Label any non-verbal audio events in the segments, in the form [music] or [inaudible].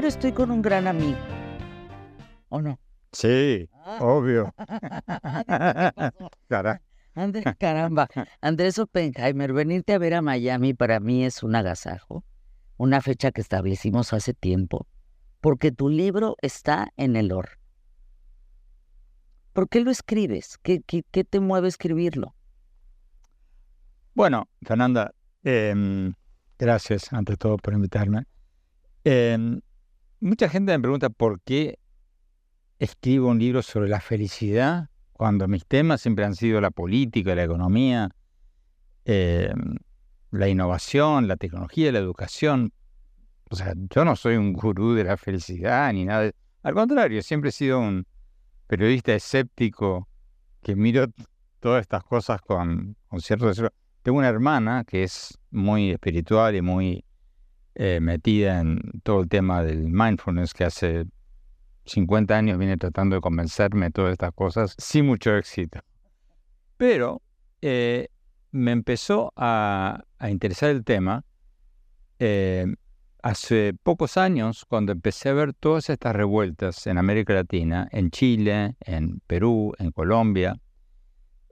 primero estoy con un gran amigo. ¿O no? Sí, Ah. obvio. [laughs] Cara- Andrés, caramba, Andrés Oppenheimer, venirte a ver a Miami para mí es un agasajo, una fecha que establecimos hace tiempo, porque tu libro está en el or. ¿Por qué lo escribes? ¿Qué, qué, qué te mueve a escribirlo? Bueno, Fernanda, em, gracias ante todo por invitarme. Em, mucha gente me pregunta por qué escribo un libro sobre la felicidad cuando mis temas siempre han sido la política, la economía, em, la innovación, la tecnología, la educación. O sea, yo no soy un gurú de la felicidad ni nada. Al contrario, siempre he sido un periodista escéptico que miro todas estas cosas con, con cierto reserva. Tengo una hermana que es muy espiritual y muy eh, metida en todo el tema del mindfulness, que hace 50 años viene tratando de convencerme de todas estas cosas sin mucho éxito. Pero eh, me empezó a, interesar el tema eh, hace pocos años, cuando empecé a ver todas estas revueltas en América Latina, en Chile, en Perú, en Colombia,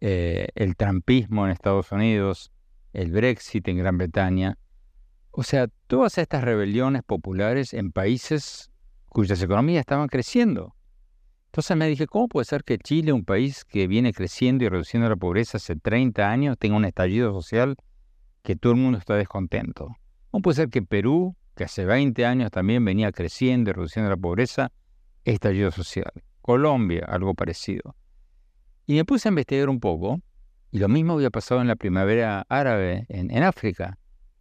el trampismo en Estados Unidos, el Brexit en Gran Bretaña. O sea, todas estas rebeliones populares en países cuyas economías estaban creciendo. Entonces me dije, ¿cómo puede ser que Chile, un país que viene creciendo y reduciendo la pobreza hace 30 años, tenga un estallido social que todo el mundo está descontento? ¿Cómo puede ser que Perú, que hace 20 años también venía creciendo y reduciendo la pobreza, estallido social? Colombia, algo parecido. Y me puse a investigar un poco, y lo mismo había pasado en la primavera árabe en, en África.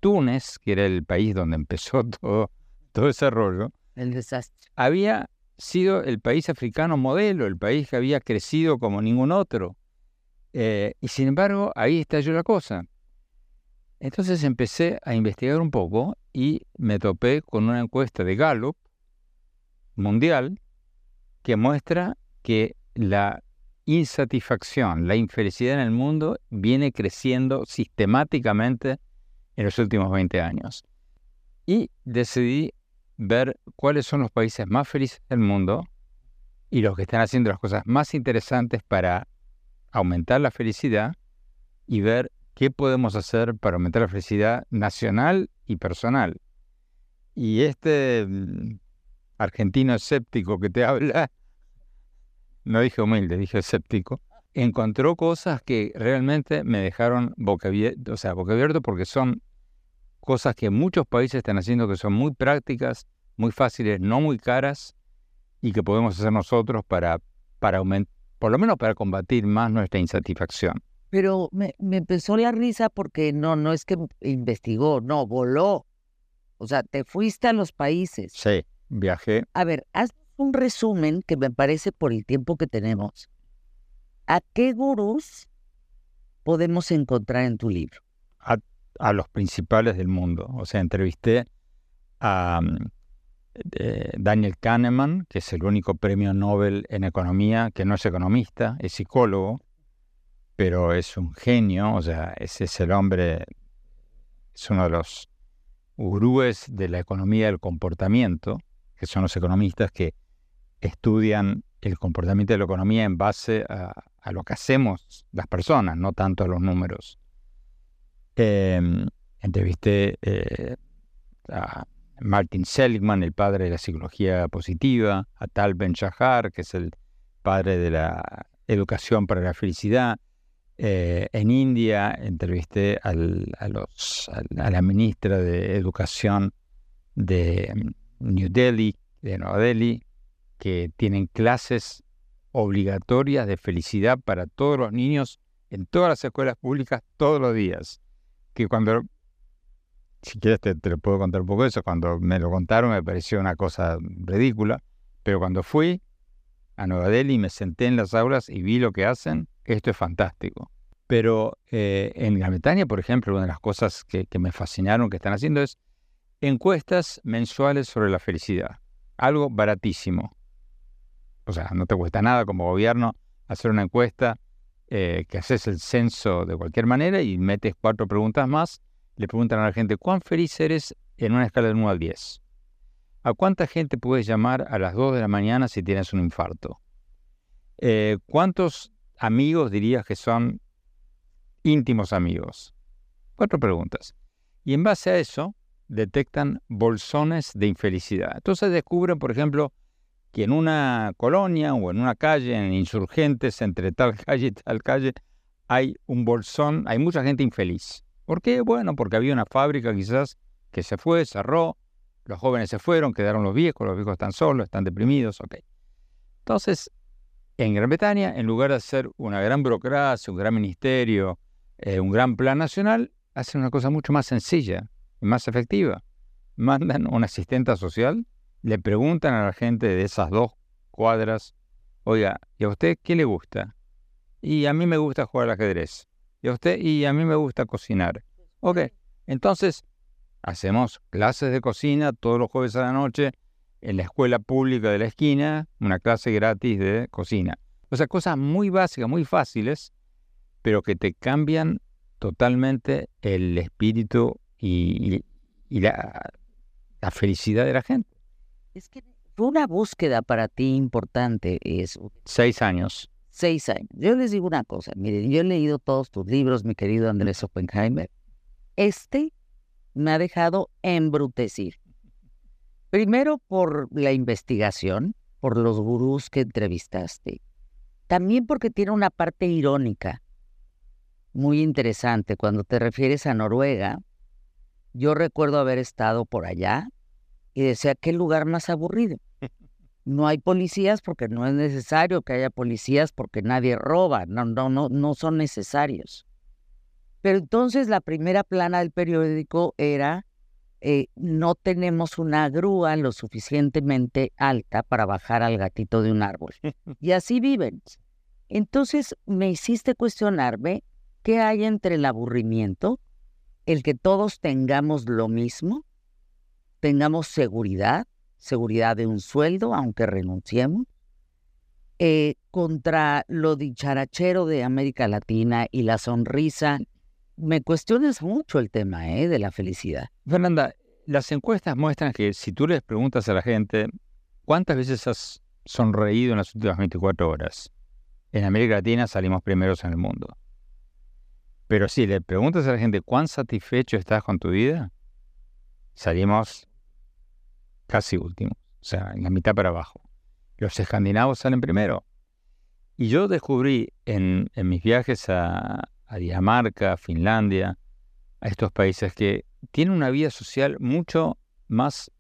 Túnez, que era el país donde empezó [laughs] todo, todo ese rollo, El desastre. había sido el país africano modelo, el país que había crecido como ningún otro. Eh, y sin embargo, ahí estalló la cosa. Entonces empecé a investigar un poco y me topé con una encuesta de Gallup mundial que muestra que la insatisfacción, la infelicidad en el mundo viene creciendo sistemáticamente en los últimos 20 años. Y decidí ver cuáles son los países más felices del mundo y los que están haciendo las cosas más interesantes para aumentar la felicidad y ver qué podemos hacer para aumentar la felicidad nacional y personal. Y este mm, argentino escéptico que te [laughs] habla, no dije humilde, dije escéptico, encontró cosas que realmente me dejaron boca abierta, o sea, boca abierto porque son cosas que muchos países están haciendo que son muy prácticas, muy fáciles, no muy caras y que podemos hacer nosotros para, para aumentar, por lo menos para combatir más nuestra insatisfacción. Pero me, me empezó la risa porque no, no es que investigó, no, voló. O sea, te fuiste a los países. Sí, viajé. A ver, haz un resumen que me parece por el tiempo que tenemos. ¿A qué gurús podemos encontrar en tu libro? a, a los principales del mundo. O sea, entrevisté a mm, Daniel Kahneman, que es el único premio Nobel en economía, que no es economista, es psicólogo, pero es un genio, o sea, ese es el hombre, es uno de los gurúes de la economía del comportamiento, que son los economistas que estudian el comportamiento de la economía en base a, a lo que hacemos las personas, no tanto a los números. Eh, entrevisté eh, a Martin Seligman, el padre de la psicología positiva, a Tal Ben Shahar, que es el padre de la educación para la felicidad. Eh, en India entrevisté al- a, los, a, la ministra de Educación de mm, New Delhi, de Nueva Delhi, que tienen clases obligatorias de felicidad para todos los niños en todas las escuelas públicas todos los días. Que cuando, si quieres te, puedo contar un poco eso, cuando me lo contaron me pareció una cosa ridícula, pero cuando fui a Nueva Delhi me senté en las aulas y vi lo que hacen, esto es fantástico. Pero eh, en Gran Bretaña, por ejemplo, una de las cosas que, que me fascinaron que están haciendo es encuestas mensuales sobre la felicidad. Algo baratísimo. O sea, no te cuesta nada como gobierno hacer una encuesta eh, que haces el censo de cualquier manera y metes cuatro preguntas más. Le preguntan a la gente, ¿cuán feliz eres en una escala del 1 al 10? ¿A cuánta gente puedes llamar a las 2 de la mañana si tienes un infarto? Eh, ¿Cuántos amigos dirías que son íntimos amigos? Cuatro preguntas. Y en base a eso, detectan bolsones de infelicidad. Entonces descubren, por ejemplo, que en una colonia o en una calle, en insurgentes, entre tal [laughs] calle y tal calle, hay un bolsón, hay mucha gente infeliz. ¿Por qué? Bueno, porque había una fábrica quizás que se fue, cerró, los jóvenes se fueron, quedaron los viejos, los viejos están solos, están deprimidos, ok. Entonces, en Gran Bretaña, en lugar de hacer una gran burocracia, un gran ministerio, eh, un gran plan nacional, hacen una cosa mucho más sencilla y más efectiva. Mandan un asistente social, le preguntan a la gente de esas dos cuadras, oiga, ¿y a usted qué le gusta? Y a mí me gusta jugar al ajedrez. ¿Y a usted? Y a mí me gusta cocinar. Ok, entonces hacemos clases de cocina todos los jueves a la noche en la escuela pública de la esquina, una clase gratis de cocina. O sea, cosas muy básicas, muy fáciles, pero que te cambian totalmente el espíritu y, la, felicidad de la gente. Es que fue una búsqueda para ti importante eso. Seis años. Seis años. Yo les digo una cosa, miren, yo he leído todos tus libros, mi querido Andrés Oppenheimer. Este me ha dejado embrutecir. Primero por la investigación, por los gurús que entrevistaste. También porque tiene una parte irónica muy interesante. Cuando te refieres a Noruega, yo recuerdo haber estado por allá y decía, qué lugar más aburrido. No hay policías porque no es necesario que haya policías porque nadie roba, no, no, no, no son necesarios. Pero entonces la primera plana del periódico era, eh, no tenemos una grúa lo suficientemente alta para bajar al gatito de un árbol. Y así viven. Entonces me hiciste cuestionarme qué hay entre el aburrimiento, el que todos tengamos lo mismo, tengamos seguridad, seguridad de un sueldo, aunque renunciemos, eh, contra lo dicharachero de América Latina y la sonrisa me cuestionas mucho el tema ¿eh? de la felicidad. Fernanda, las encuestas muestran que si tú les preguntas a la gente cuántas veces has sonreído en las últimas 24 horas, en América Latina salimos primeros en el mundo. Pero si le preguntas a la gente cuán satisfecho estás con tu vida, salimos casi últimos, o sea, en la mitad para abajo. Los escandinavos salen primero. Y yo descubrí en mis viajes a, Dinamarca, a Finlandia, a estos países que tienen una vida social mucho más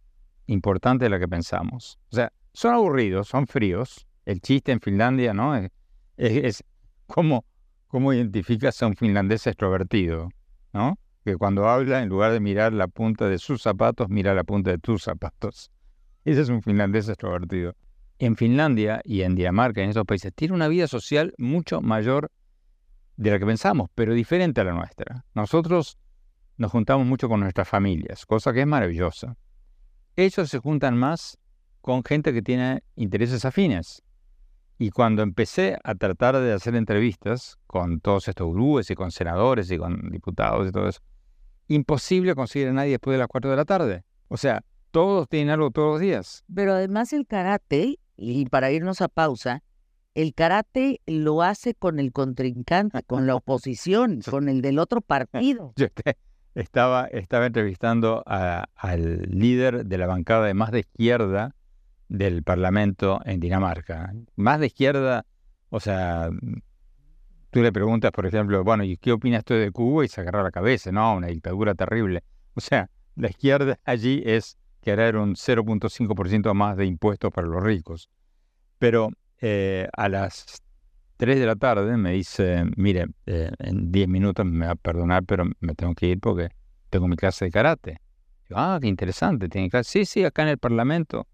importante de la que pensamos. O sea, son aburridos, son fríos. El chiste en Finlandia, ¿no? Es, es, cómo, cómo identificas a un finlandés extrovertido, ¿no? Que cuando habla, en lugar de mirar la punta de sus zapatos, mira la punta de tus zapatos. [laughs] Ese es un finlandés extrovertido. En Finlandia y en Dinamarca, en estos países, tiene una vida social mucho mayor de la que pensamos, pero diferente a la nuestra. Nosotros nos juntamos mucho con nuestras familias, cosa que es maravillosa. Ellos se juntan más con gente que tiene intereses afines. Y cuando empecé a tratar de hacer entrevistas con todos estos gurúes y con senadores y con diputados y todo eso, imposible conseguir a nadie después de las 4 de la tarde. O sea, todos tienen algo todos los días. Pero además el karate, y para irnos a pausa, el karate lo hace con el contrincante, con la oposición, con el del otro partido. [laughs] Yo estaba, estaba entrevistando al líder de la bancada de más de izquierda del Parlamento en Dinamarca. Más de izquierda, o sea, tú le preguntas, por ejemplo, bueno, ¿y qué opinas tú de Cuba? Y se agarra la cabeza, no, una dictadura terrible. O sea, la izquierda allí es querer un 0.5% más de impuestos para los ricos. Pero eh, a las 3 de la tarde me dice, mire, eh, en 10 minutos me va a perdonar, pero me tengo que ir porque tengo mi clase de karate. ah, qué interesante, ¿tiene clase? Sí, sí, acá en el Parlamento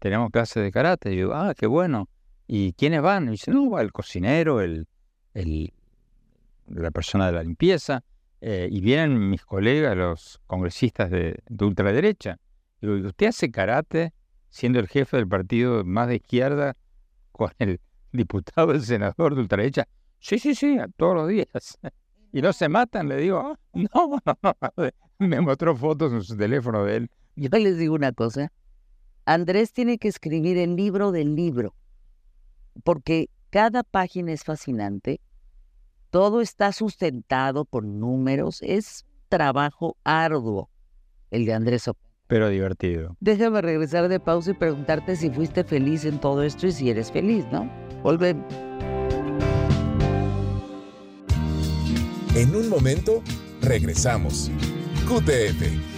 tenemos clase de karate. yo, ah, qué bueno. ¿Y quiénes van? Dice, no, va el cocinero, el, la persona de la limpieza, eh, y vienen mis colegas, los congresistas de, de ultraderecha. Digo, ¿usted hace karate siendo el jefe del partido más de izquierda con el [laughs] diputado, el senador de ultraderecha. Sí, sí, sí, todos los días. [laughs] Y no se matan, le digo, [laughs] no, no, no. Me mostró fotos en su teléfono de él. Yo les digo una cosa. Andrés tiene que escribir el libro del libro, porque cada página es fascinante, todo está sustentado con números, es trabajo arduo el de Andrés Pero divertido. Déjame regresar de pausa y preguntarte si fuiste feliz en todo esto y si eres feliz, ¿no? Volvemos. En un momento, regresamos. QTF.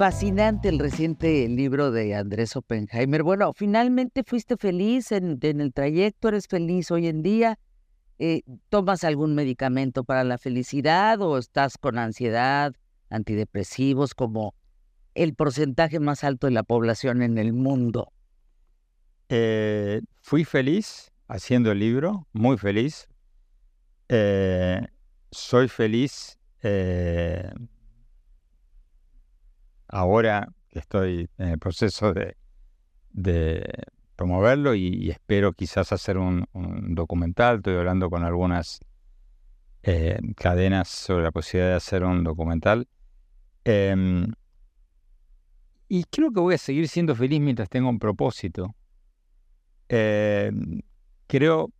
Fascinante el reciente libro de Andrés Oppenheimer. Bueno, finalmente fuiste feliz en, el trayecto, eres feliz hoy en día. Eh, ¿Tomas algún medicamento para la felicidad o estás con ansiedad, antidepresivos, como el porcentaje más alto de la población en el mundo? Eh, fui feliz haciendo el libro, muy feliz. Eh, soy feliz ahora que estoy en el proceso de, promoverlo y, espero quizás hacer un, documental. Estoy hablando con algunas cadenas sobre la posibilidad de hacer un documental. Em, y creo que voy a seguir siendo feliz mientras tenga un propósito. Em, creo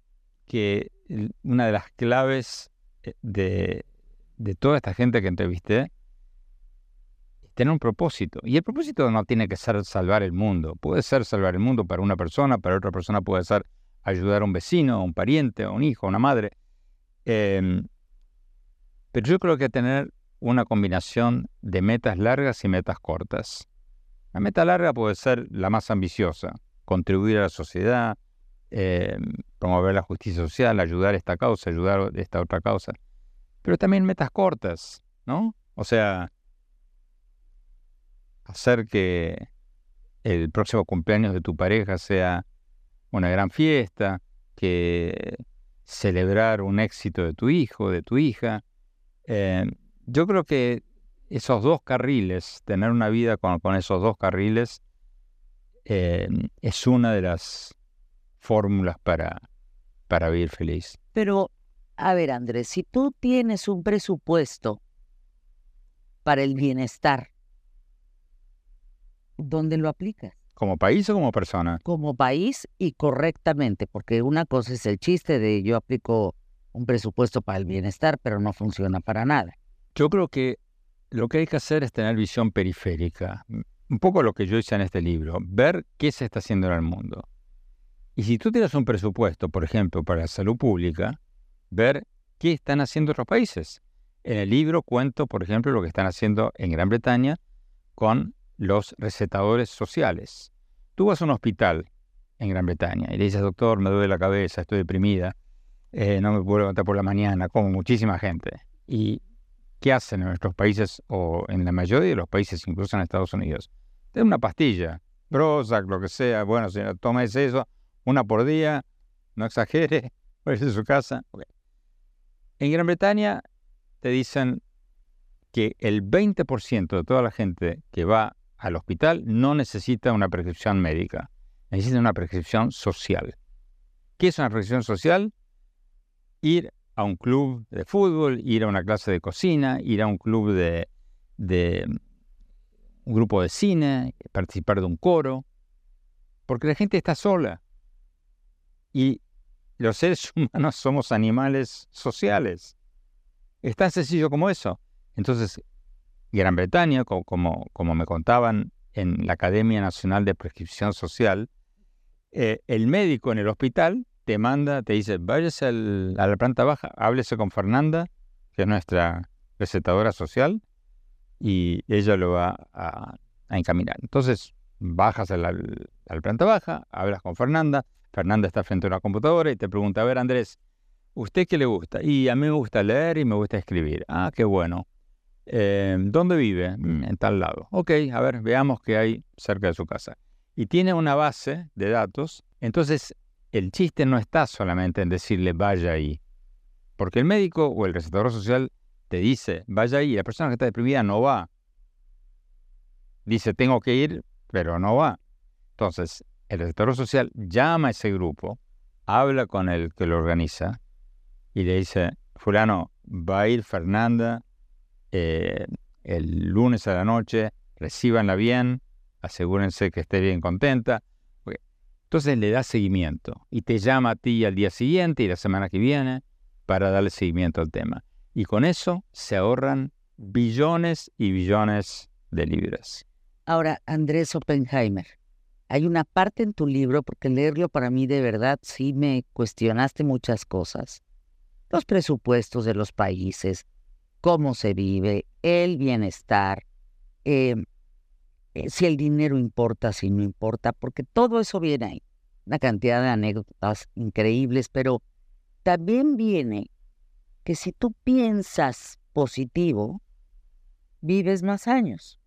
que una de las claves eh, de, toda esta gente que entrevisté tener un propósito. Y el propósito no tiene que ser salvar el mundo. Puede ser salvar el mundo para una persona, para otra persona puede ser ayudar a un vecino, a un pariente, a un hijo, a una madre. Em, pero yo creo que tener una combinación de metas largas y metas cortas. La meta larga puede ser la más ambiciosa, contribuir a la sociedad, eh, promover la justicia social, ayudar a esta causa, ayudar a esta otra causa. Pero también metas cortas, ¿no? O sea, hacer que el próximo cumpleaños de tu pareja sea una gran fiesta, que celebrar un éxito de tu hijo, de tu hija. Eh, yo creo que esos dos carriles, tener una vida con, esos dos carriles, eh, es una de las fórmulas para, para vivir feliz. Pero, a ver, Andrés, si tú tienes un presupuesto para el bienestar, ¿dónde lo aplicas? ¿Como país o como persona? Como país y correctamente, porque una cosa es el chiste de yo aplico un presupuesto para el bienestar, pero no funciona para nada. Yo creo que lo que hay que hacer es tener visión periférica un poco lo que yo hice en este libro, ver qué se está haciendo en el mundo. Y si tú tienes un presupuesto, por ejemplo, para la salud pública, ver qué están haciendo otros países. En el libro cuento, por ejemplo, lo que están haciendo en Gran Bretaña con los recetadores sociales. Tú vas a un hospital en Gran Bretaña y le dices, doctor, me duele la cabeza, estoy deprimida, eh, no me puedo levantar por la mañana, como muchísima gente. Y ¿qué hacen en nuestros países o en la mayoría de los países, incluso en Estados Unidos? Ten una pastilla, Prozac, lo que sea, bueno, si tomes eso, una por día, no exagere, [laughs] váyase a su casa. En Gran Bretaña te dicen que el 20% de toda la gente que va al hospital no necesita una prescripción médica, necesita una prescripción social. ¿Qué es una prescripción social? Ir a un club de fútbol, ir a una clase de cocina, ir a un club de, un grupo de cine, participar de un coro, porque la gente está sola. Y los seres [laughs] humanos somos animales sociales. Es tan sencillo como eso. Entonces, Gran Bretaña, como, me contaban en la Academia Nacional de Prescripción Social, eh, el médico en el hospital te manda, te dice, váyase a la planta baja, háblese con Fernanda, que es nuestra recetadora social, y ella lo va a, encaminar. Entonces, bajas a la, planta baja, hablas con Fernanda, Fernanda está frente a una computadora y te pregunta, a ver Andrés, ¿usted qué le gusta? Y a mí me gusta leer y me gusta escribir. Ah, qué bueno. Eh, ¿Dónde vive? Mm, en tal lado. Ok, a ver, veamos qué hay cerca de su casa. Y tiene una base de datos. Entonces, el chiste no está solamente en decirle vaya ahí. Porque el médico o el recetador social te dice vaya ahí y la persona que está deprimida no va. Dice tengo que ir, pero no va. Entonces, el recetador social llama a ese grupo, habla con el que lo organiza y le dice, fulano, va a ir Fernanda eh, el lunes a la noche, recíbanla bien, asegúrense que esté bien contenta. Entonces le da seguimiento y te llama a ti al día siguiente y la semana que viene para darle seguimiento al tema. Y con eso se ahorran billones y billones de libras. Ahora, Andrés Oppenheimer, hay una parte en tu libro, porque leerlo para mí de verdad sí me cuestionaste muchas cosas. Los presupuestos de los países, cómo se vive, el bienestar, em, eh, si el dinero importa, si no importa, porque todo eso viene ahí. Una cantidad de anécdotas increíbles, pero también viene que si tú piensas positivo, vives más años.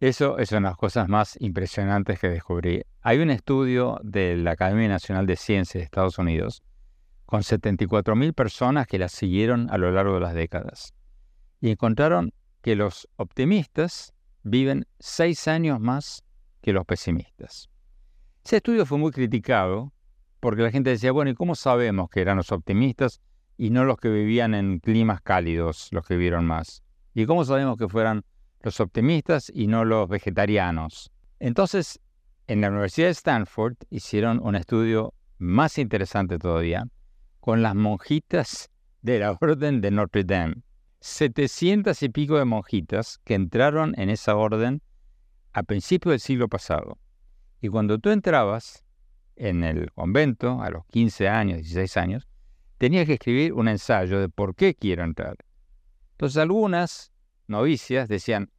Eso es una de las cosas más impresionantes que descubrí. Hay un estudio de la Academia Nacional de Ciencias de Estados Unidos con 74.000 personas que la siguieron a lo largo de las décadas y encontraron que los optimistas viven seis años más que los pesimistas. Ese estudio fue muy criticado porque la gente decía, bueno, ¿y cómo sabemos que eran los optimistas y no los que vivían en climas cálidos, los que vivieron más? ¿Y cómo sabemos que fueran los optimistas y no los vegetarianos. Entonces, en la Universidad de Stanford hicieron un estudio más interesante todavía con las monjitas de la Orden de Notre Dame. 700 y pico de monjitas que entraron en esa orden a principios del siglo pasado. Y cuando tú entrabas en el convento a los 15 años, 16 años, tenías que escribir un ensayo de por qué quiero entrar. Entonces algunas novicias decían,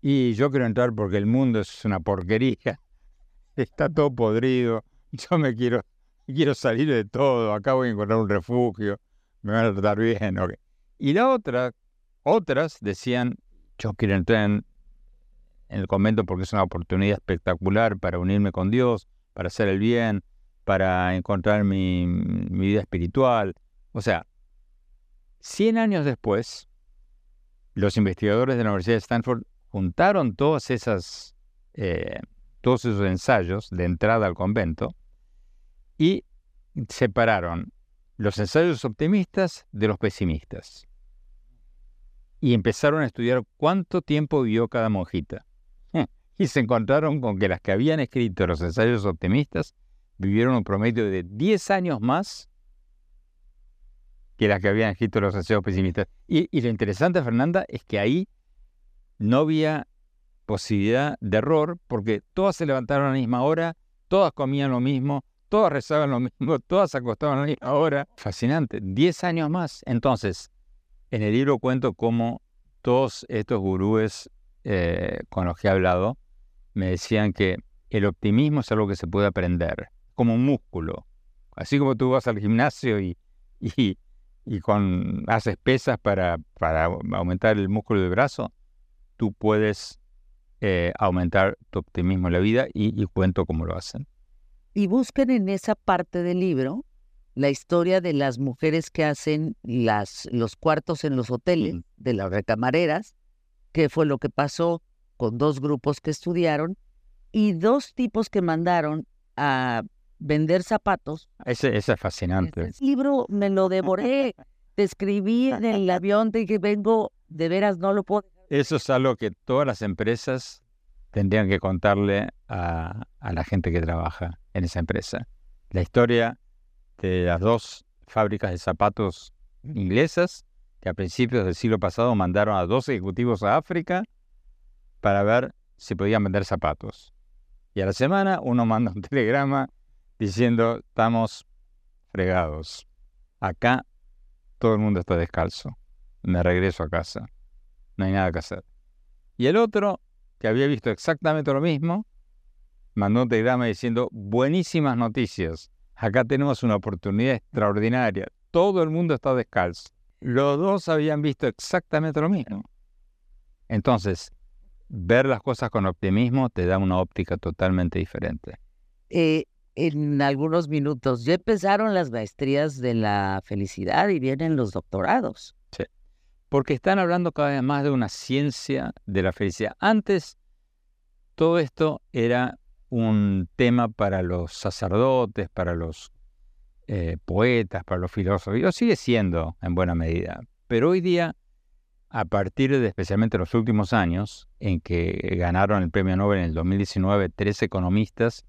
y yo quiero entrar porque el mundo es una porquería, [laughs] está todo podrido, yo me quiero, quiero salir de todo, acá voy a encontrar un refugio, me van a tratar bien. Y la otra, otras decían, yo quiero entrar en, el convento porque es una oportunidad espectacular para unirme con Dios, para hacer el bien, para encontrar mi, vida espiritual. O sea, 100 años después, los investigadores de la Universidad de Stanford juntaron todas esas, eh, todos esos ensayos de entrada al convento y separaron los ensayos optimistas de los pesimistas. Y empezaron a estudiar cuánto tiempo vivió cada monjita. Y se encontraron con que las que habían escrito los ensayos optimistas vivieron un promedio de 10 años más que las que habían escrito los ensayos pesimistas. Y, lo interesante, Fernanda, es que ahí no había posibilidad de error porque todas se levantaron a la misma hora, todas comían lo mismo, todas rezaban lo mismo, [laughs] todas acostaban a la misma hora. Fascinante, 10 años más. Entonces, en el libro cuento cómo todos estos gurúes eh, con los que he hablado me decían que el optimismo es algo que se puede aprender, como un músculo. Así como tú vas al gimnasio y, y y con haces pesas para, para aumentar el músculo del brazo, tú puedes eh, aumentar tu optimismo en la vida y, cuento cómo lo hacen. Y busquen en esa parte del libro la historia de las mujeres que hacen las, los cuartos en los hoteles, de las recamareras, que fue lo que pasó con dos grupos que estudiaron y dos tipos que mandaron a vender zapatos. Ese, es fascinante. Ese libro me lo devoré. Te escribí en el avión, te dije, vengo, de veras no lo puedo. Eso es algo que todas las empresas tendrían que contarle a, a la gente que trabaja en esa empresa. La historia de las dos fábricas de zapatos inglesas que a principios del siglo pasado mandaron a dos ejecutivos a África para ver si podían vender zapatos. Y a la semana uno manda un [laughs] telegrama diciendo, estamos fregados. Acá todo el mundo está descalzo. Me regreso a casa. No hay nada que hacer. Y el otro, que había visto exactamente lo mismo, mandó un telegrama diciendo, buenísimas noticias. Acá tenemos una oportunidad extraordinaria. Todo el mundo está descalzo. Los dos habían visto exactamente lo mismo. Entonces, ver las cosas con optimismo te da una óptica totalmente diferente. Eh, en algunos minutos. Ya empezaron las maestrías de la felicidad y vienen los doctorados. Sí, porque están hablando cada vez más de una ciencia de la felicidad. Antes, todo esto era un tema para los sacerdotes, para los eh, poetas, para los filósofos, y lo sigue siendo en buena medida. Pero hoy día, a partir de especialmente los últimos años, en que ganaron el premio Nobel en el 2019 tres economistas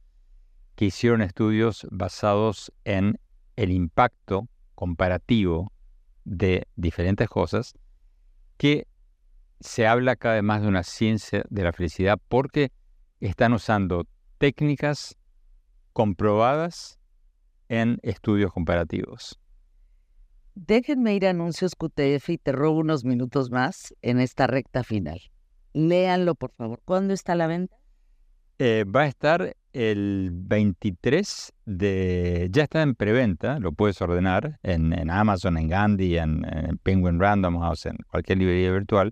que hicieron estudios basados en el impacto comparativo de diferentes cosas, que se habla cada vez más de una ciencia de la felicidad porque están usando técnicas comprobadas en estudios comparativos. Déjenme ir a anuncios QTF y te robo unos minutos más en esta recta final. Léanlo, por favor. ¿Cuándo está la venta? Eh, va a estar el 23 de... Ya está en preventa, lo puedes ordenar en, Amazon, en Gandhi, en, Penguin Random House, en cualquier librería virtual.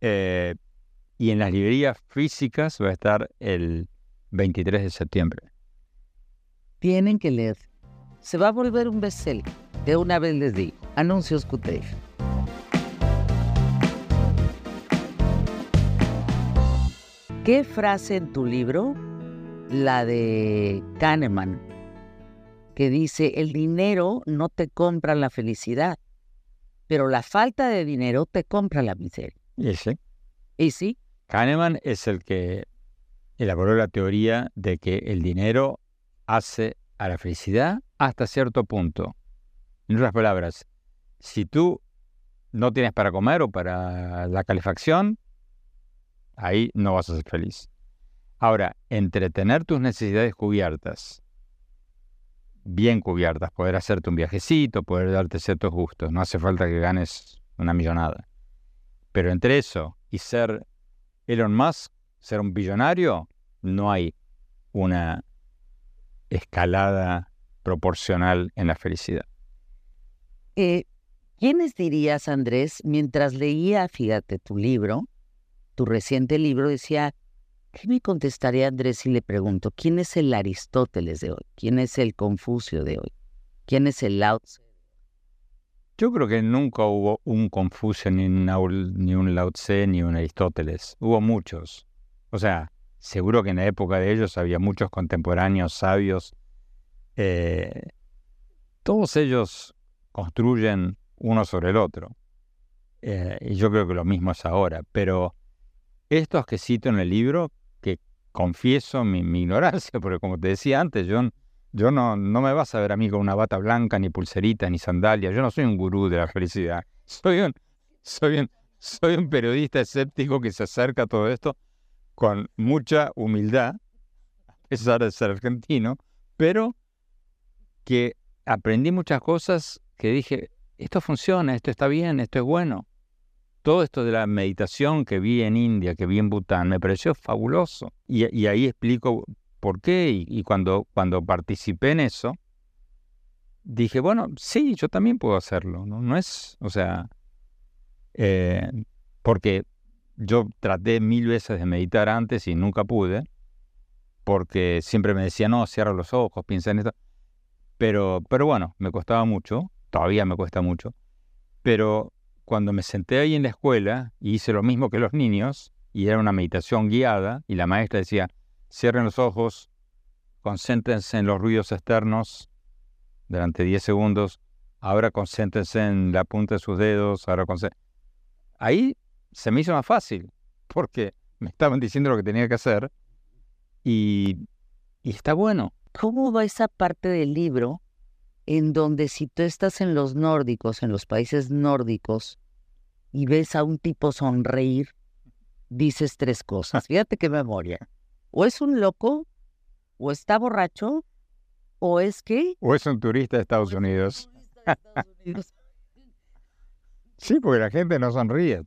Eh, y en las librerías físicas va a estar el 23 de septiembre. Tienen que leer. Se va a volver un bestseller. De una vez les digo. Anuncios QTF. ¿Qué frase en tu libro? La de Kahneman, que dice, el dinero no te compra la felicidad, pero la falta de dinero te compra la miseria. ¿Y sí? ¿Y sí? Kahneman es el que elaboró la teoría de que el dinero hace a la felicidad hasta cierto punto. En otras palabras, si tú no tienes para comer o para la calefacción, ahí no vas a ser feliz. Ahora, entretener tus necesidades cubiertas, bien cubiertas, poder hacerte un viajecito, poder darte ciertos gustos, no hace falta que ganes una millonada. Pero entre eso y ser Elon Musk, ser un billonario, no hay una escalada proporcional en la felicidad. Eh, ¿Quiénes dirías, Andrés, mientras leía, fíjate, tu libro, tu reciente libro, decía, ¿qué me contestaría Andrés si le pregunto, ¿quién es el Aristóteles de hoy? ¿Quién es el Confucio de hoy? ¿Quién es el Lao Tse? Yo creo que nunca hubo un Confucio, ni un, ni un Lao Tse, ni un Aristóteles. Hubo muchos. O sea, seguro que en la época de ellos había muchos contemporáneos sabios. Eh, todos ellos construyen uno sobre el otro. Eh, y yo creo que lo mismo es ahora. Pero estos que cito en el libro, que confieso mi, ignorancia, [laughs] porque como te decía antes, yo, no, me vas a ver a mí con una bata blanca, ni pulserita, ni sandalia. Yo no soy un gurú de la [laughs] felicidad. Soy un, soy un periodista escéptico que se acerca a todo esto con mucha humildad, a pesar de ser argentino, pero que aprendí muchas cosas que dije, esto funciona, esto está bien, esto es bueno. Todo esto de la meditación que vi en India, que vi en Bután, me pareció fabuloso. Y, ahí explico por qué. Y, cuando, cuando participé en eso, dije, bueno, sí, yo también puedo hacerlo. No, es, o sea, eh, porque yo traté mil veces de meditar antes y nunca pude, porque siempre me decía, no, cierra los ojos, piensa en esto. Pero, pero bueno, me costaba mucho todavía me cuesta mucho, pero cuando me senté ahí en la escuela y hice lo mismo que los niños, y era una meditación guiada, y la maestra decía, cierren los ojos, concéntrense en los ruidos externos durante 10 segundos, ahora concéntrense en la punta de sus dedos, ahora Ahí se me hizo más fácil, porque me estaban diciendo lo que tenía que hacer, y, y está bueno. ¿Cómo va esa parte del libro en donde si tú estás en los nórdicos, en los países nórdicos, y ves a un tipo sonreír, dices tres cosas. [laughs] Fíjate qué memoria. O es un loco, o está borracho, o es que... O es un turista de Estados [laughs] Unidos. sí, porque la gente no sonríe.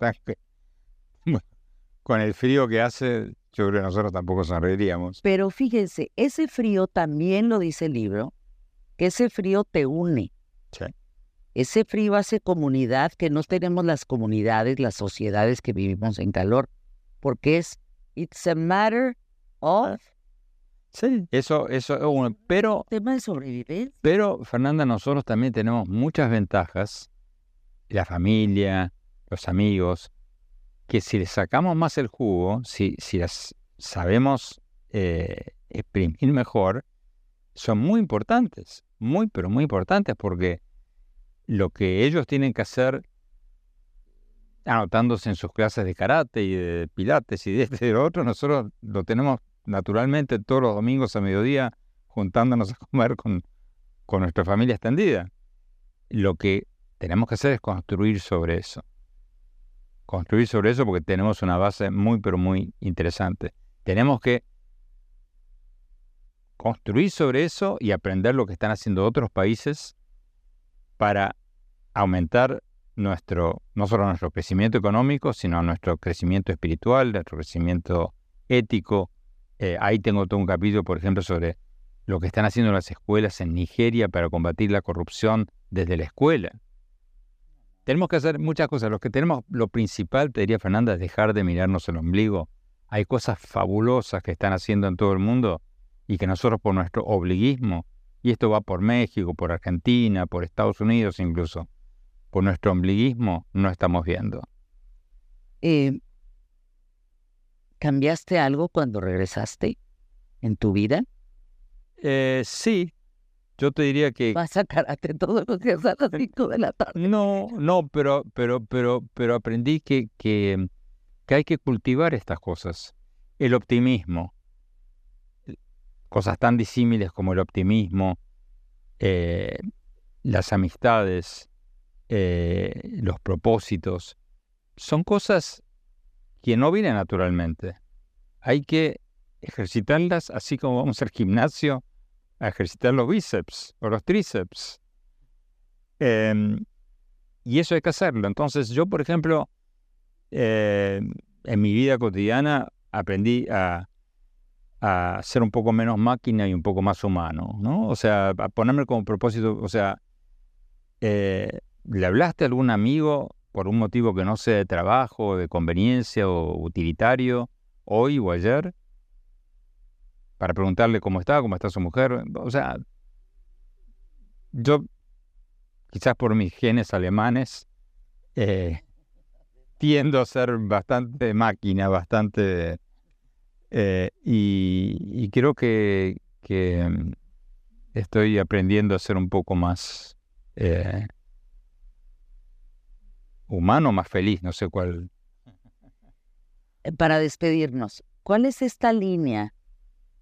Con el frío que hace, yo creo que nosotros tampoco sonreiríamos. Pero fíjense, ese frío también lo dice el libro, que ese frío te une. Ese frío hace comunidad, que no tenemos las comunidades, las sociedades que vivimos en calor, porque es, it's a matter of... Sí, eso, eso, pero... Tema de sobrevivencia. Pero, Fernanda, nosotros también tenemos muchas ventajas, la familia, los amigos, que si le sacamos más el jugo, si, si las sabemos eh, exprimir mejor, son muy importantes muy, pero muy importantes porque lo que ellos tienen que hacer anotándose en sus clases de karate y de pilates y de este y de lo otro, nosotros lo tenemos naturalmente todos los domingos a mediodía juntándonos a comer con, con nuestra familia extendida. Lo que tenemos que hacer es construir sobre eso. Construir sobre eso porque tenemos una base muy, pero muy interesante. Tenemos que construir sobre eso y aprender lo que están haciendo otros países para aumentar nuestro, no solo nuestro crecimiento económico, sino nuestro crecimiento espiritual, nuestro crecimiento ético. Eh, ahí tengo todo un capítulo, por ejemplo, sobre lo que están haciendo las escuelas en Nigeria para combatir la corrupción desde la escuela. Tenemos que hacer muchas cosas. Lo que tenemos, lo principal, te diría Fernanda, es dejar de mirarnos el ombligo. Hay cosas fabulosas que están haciendo en todo el mundo y que nosotros por nuestro obliguismo, y esto va por México, por Argentina, por Estados Unidos incluso, por nuestro ombliguismo, no estamos viendo. Eh, ¿Cambiaste algo cuando regresaste en tu vida? Eh, sí, yo te diría que... Vas a karate todos los días a las 5 de la tarde. No, no, pero, pero, pero, pero aprendí que, que, que hay que cultivar estas cosas. El optimismo, cosas tan disímiles como el optimismo, eh, las amistades, eh, los propósitos, son cosas que no vienen naturalmente. Hay que ejercitarlas así como vamos al gimnasio a ejercitar los bíceps o los tríceps. Em, y eso hay que hacerlo. Entonces yo, por ejemplo, eh, en mi vida cotidiana aprendí a, a ser un poco menos máquina y un poco más humano, ¿no? O sea, a ponerme como propósito, o sea, eh, ¿le hablaste a algún amigo por un motivo que no sea de trabajo, de conveniencia o utilitario, hoy o ayer? Para preguntarle cómo está, cómo está su mujer. O sea, yo, quizás por mis genes alemanes, eh, [laughs] tiendo a ser bastante máquina, bastante eh, y, creo que, mm, estoy aprendiendo a ser un poco más eh, humano, más feliz, no sé cuál. Para despedirnos, ¿cuál es esta línea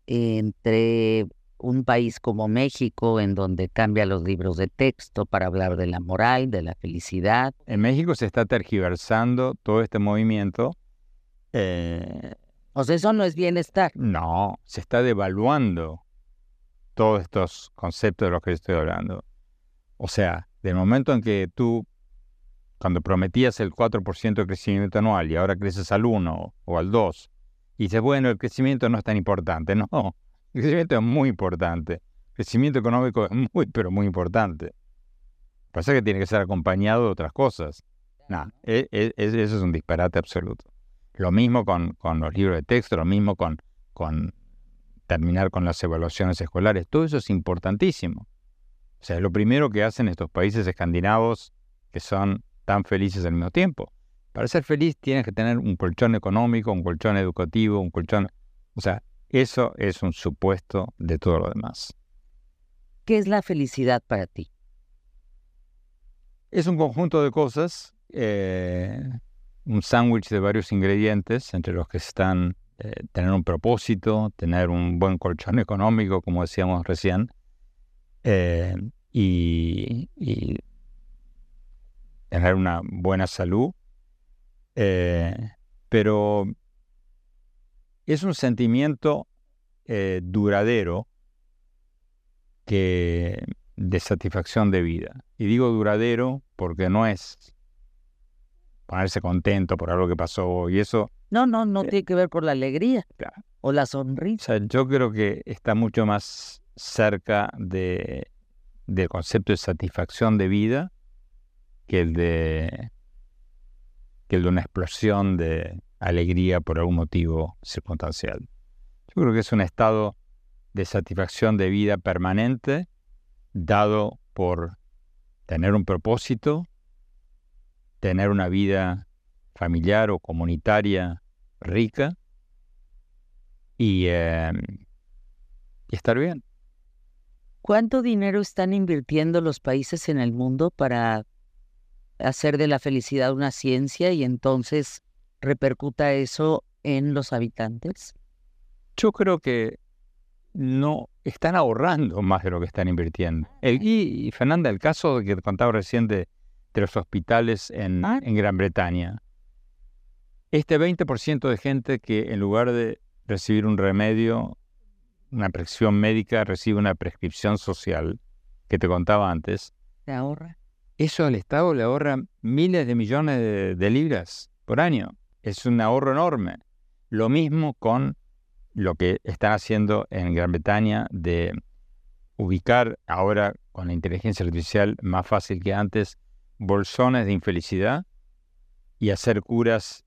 entre un país como México, en donde cambia los libros de texto para hablar de la moral, de la felicidad? En México se está tergiversando todo este movimiento. O sea, eso no es bienestar. No, se está devaluando todos estos conceptos de los que estoy hablando. O sea, del momento en que tú, cuando prometías el 4% de crecimiento anual y ahora creces al 1 o al 2, y dices, bueno, el crecimiento no es tan importante. No, el crecimiento es muy importante. El crecimiento económico es muy, pero muy importante. Pasa que tiene que ser acompañado de otras cosas. No, e, e, eso es un disparate absoluto. Lo mismo con, los libros de texto, lo mismo con, con terminar con las evaluaciones escolares. Todo eso es importantísimo. O sea, lo primero que hacen estos países escandinavos que son tan felices al mismo tiempo. Para ser feliz tienes que tener un colchón económico, un colchón educativo, un colchón... O sea, eso es un supuesto de todo lo demás. ¿Qué es la felicidad para ti? Es un conjunto de cosas. Eh, un sándwich de varios ingredientes, entre los que están eh, tener un propósito, tener un buen colchón económico, como decíamos recién, eh, y, tener una buena salud. Eh, pero es un sentimiento duradero que de satisfacción de vida. Y digo duradero porque no es ponerse contento por algo que pasó y eso. No, no, no eh, tiene que ver por la alegría o la sonrisa. yo creo que está mucho más cerca de, del concepto de satisfacción de vida que el de que el de una explosión de alegría por algún motivo circunstancial. Yo creo que es un estado de satisfacción de vida permanente dado por tener un propósito tener una vida familiar o comunitaria rica y, em, estar bien. ¿Cuánto dinero están invirtiendo los países en el mundo para hacer de la felicidad una ciencia y entonces repercuta eso en los habitantes? Yo creo que no están ahorrando más de lo que están invirtiendo. El, y, Fernanda, el caso que contaba recién de, los hospitales en, Ah. en Gran Bretaña, este 20% de gente que en lugar de recibir un remedio, una prescripción médica, recibe una prescripción social, que te contaba antes, ¿Se ahorra? Eso al Estado le ahorra miles de millones de, libras por año. Es un ahorro enorme. Lo mismo con lo que están haciendo en Gran Bretaña de ubicar ahora con la inteligencia artificial más fácil que antes bolsones de infelicidad y hacer curas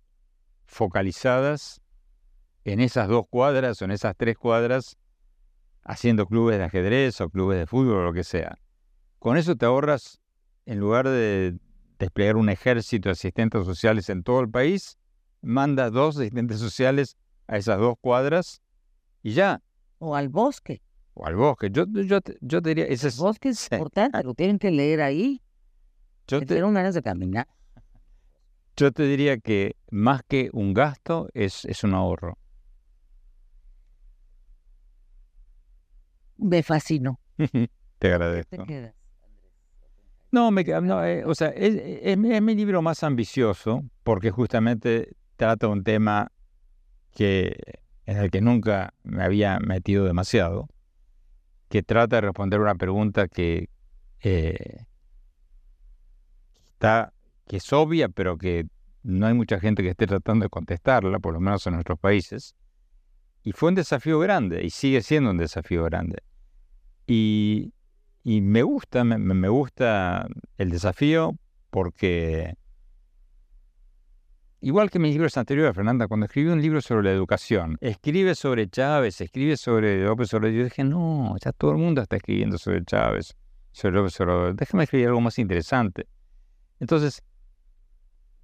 focalizadas en esas dos cuadras o en esas tres cuadras haciendo clubes de ajedrez o clubes de fútbol o lo que sea. Con eso te ahorras, en lugar de desplegar un ejército de asistentes sociales en todo el país, manda dos asistentes sociales a esas dos cuadras y ya, O al bosque. o al bosque. Yo, yo, te- yo te diría, ese El bosque es [laughs] importante, lo tienen que leer ahí. yo, te, ganas de caminar. yo te diría que más que un gasto es, es un ahorro. Me fascinó. [laughs] te ¿Qué agradezco. te quedas? No, me, no, eh, o sea, es, es mi libro más ambicioso porque justamente trata un tema que, en el que nunca me había metido demasiado, que trata de responder una pregunta que eh, está, que es obvia, pero que no hay mucha gente que esté tratando de contestarla, por lo menos en nuestros países. Y fue un desafío grande, y sigue siendo un desafío grande. Y, y me gusta, me, gusta el desafío porque, igual que mis libros anteriores, Fernanda, cuando escribí un libro sobre la educación, escribe sobre Chávez, escribe sobre López Obrador, yo dije, no, ya todo el mundo está escribiendo sobre Chávez, sobre López Obrador, déjame escribir algo más interesante. Entonces,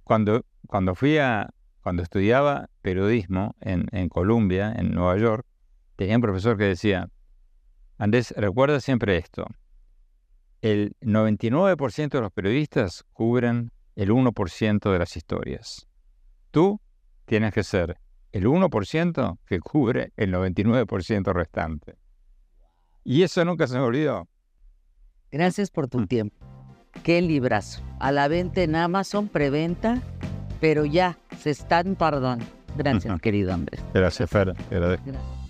cuando, cuando fui a, cuando estudiaba periodismo en, en Columbia, en Nueva York, tenía un profesor que decía, Andrés, recuerda siempre esto. El 99% de los periodistas cubren el 1% de las historias. Tú tienes que ser el 1% que cubre el 99% restante. Y eso nunca se me olvidó. Gracias por tu Mm. tiempo. Qué librazo. A la venta en Amazon, preventa, pero ya se están tardando. Gracias, [laughs] querido Andrés. Gracias, Fer. Gracias.